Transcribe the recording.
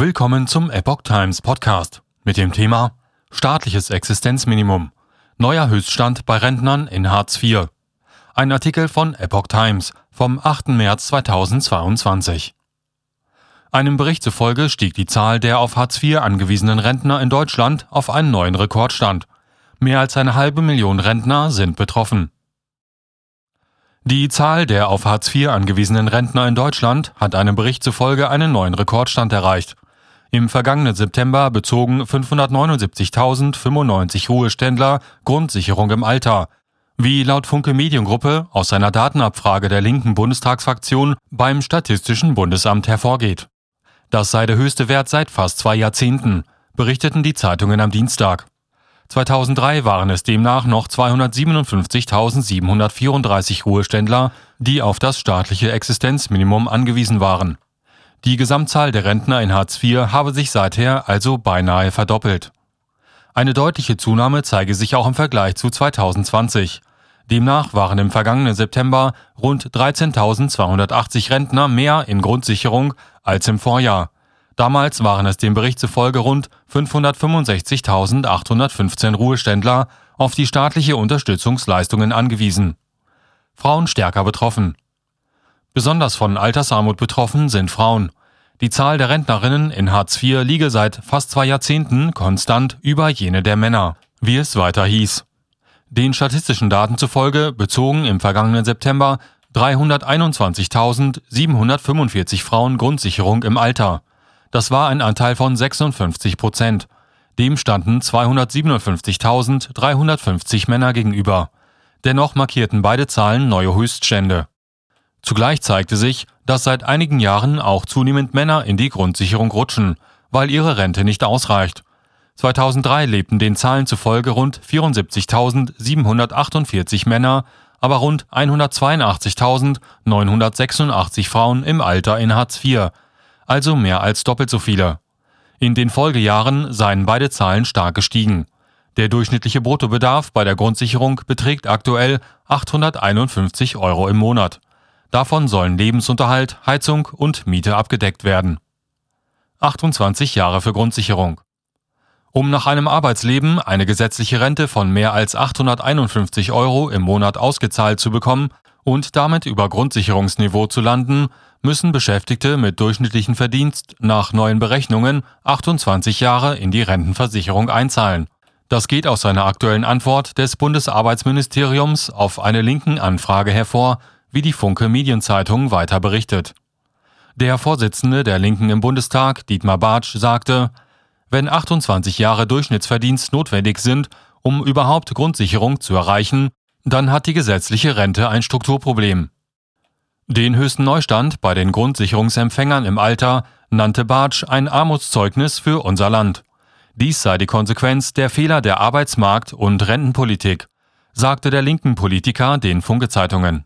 Willkommen zum Epoch Times Podcast mit dem Thema Staatliches Existenzminimum. Neuer Höchststand bei Rentnern in Hartz IV. Ein Artikel von Epoch Times vom 8. März 2022. Einem Bericht zufolge stieg die Zahl der auf Hartz IV angewiesenen Rentner in Deutschland auf einen neuen Rekordstand. Mehr als eine halbe Million Rentner sind betroffen. Die Zahl der auf Hartz IV angewiesenen Rentner in Deutschland hat einem Bericht zufolge einen neuen Rekordstand erreicht. Im vergangenen September bezogen 579.095 Ruheständler Grundsicherung im Alter, wie laut Funke Mediengruppe aus einer Datenabfrage der linken Bundestagsfraktion beim Statistischen Bundesamt hervorgeht. Das sei der höchste Wert seit fast zwei Jahrzehnten, berichteten die Zeitungen am Dienstag. 2003 waren es demnach noch 257.734 Ruheständler, die auf das staatliche Existenzminimum angewiesen waren. Die Gesamtzahl der Rentner in Hartz IV habe sich seither also beinahe verdoppelt. Eine deutliche Zunahme zeige sich auch im Vergleich zu 2020. Demnach waren im vergangenen September rund 13.280 Rentner mehr in Grundsicherung als im Vorjahr. Damals waren es dem Bericht zufolge rund 565.815 Ruheständler auf die staatliche Unterstützungsleistungen angewiesen. Frauen stärker betroffen. Besonders von Altersarmut betroffen sind Frauen. Die Zahl der Rentnerinnen in Hartz IV liege seit fast zwei Jahrzehnten konstant über jene der Männer, wie es weiter hieß. Den statistischen Daten zufolge bezogen im vergangenen September 321.745 Frauen Grundsicherung im Alter. Das war ein Anteil von 56 Prozent. Dem standen 257.350 Männer gegenüber. Dennoch markierten beide Zahlen neue Höchststände. Zugleich zeigte sich, dass seit einigen Jahren auch zunehmend Männer in die Grundsicherung rutschen, weil ihre Rente nicht ausreicht. 2003 lebten den Zahlen zufolge rund 74.748 Männer, aber rund 182.986 Frauen im Alter in Hartz IV, also mehr als doppelt so viele. In den Folgejahren seien beide Zahlen stark gestiegen. Der durchschnittliche Bruttobedarf bei der Grundsicherung beträgt aktuell 851 Euro im Monat. Davon sollen Lebensunterhalt, Heizung und Miete abgedeckt werden. 28 Jahre für Grundsicherung. Um nach einem Arbeitsleben eine gesetzliche Rente von mehr als 851 Euro im Monat ausgezahlt zu bekommen und damit über Grundsicherungsniveau zu landen, müssen Beschäftigte mit durchschnittlichen Verdienst nach neuen Berechnungen 28 Jahre in die Rentenversicherung einzahlen. Das geht aus einer aktuellen Antwort des Bundesarbeitsministeriums auf eine linken Anfrage hervor, wie die Funke Medienzeitung weiter berichtet. Der Vorsitzende der Linken im Bundestag, Dietmar Bartsch, sagte, wenn 28 Jahre Durchschnittsverdienst notwendig sind, um überhaupt Grundsicherung zu erreichen, dann hat die gesetzliche Rente ein Strukturproblem. Den höchsten Neustand bei den Grundsicherungsempfängern im Alter nannte Bartsch ein Armutszeugnis für unser Land. Dies sei die Konsequenz der Fehler der Arbeitsmarkt- und Rentenpolitik, sagte der linken Politiker den Funke-Zeitungen.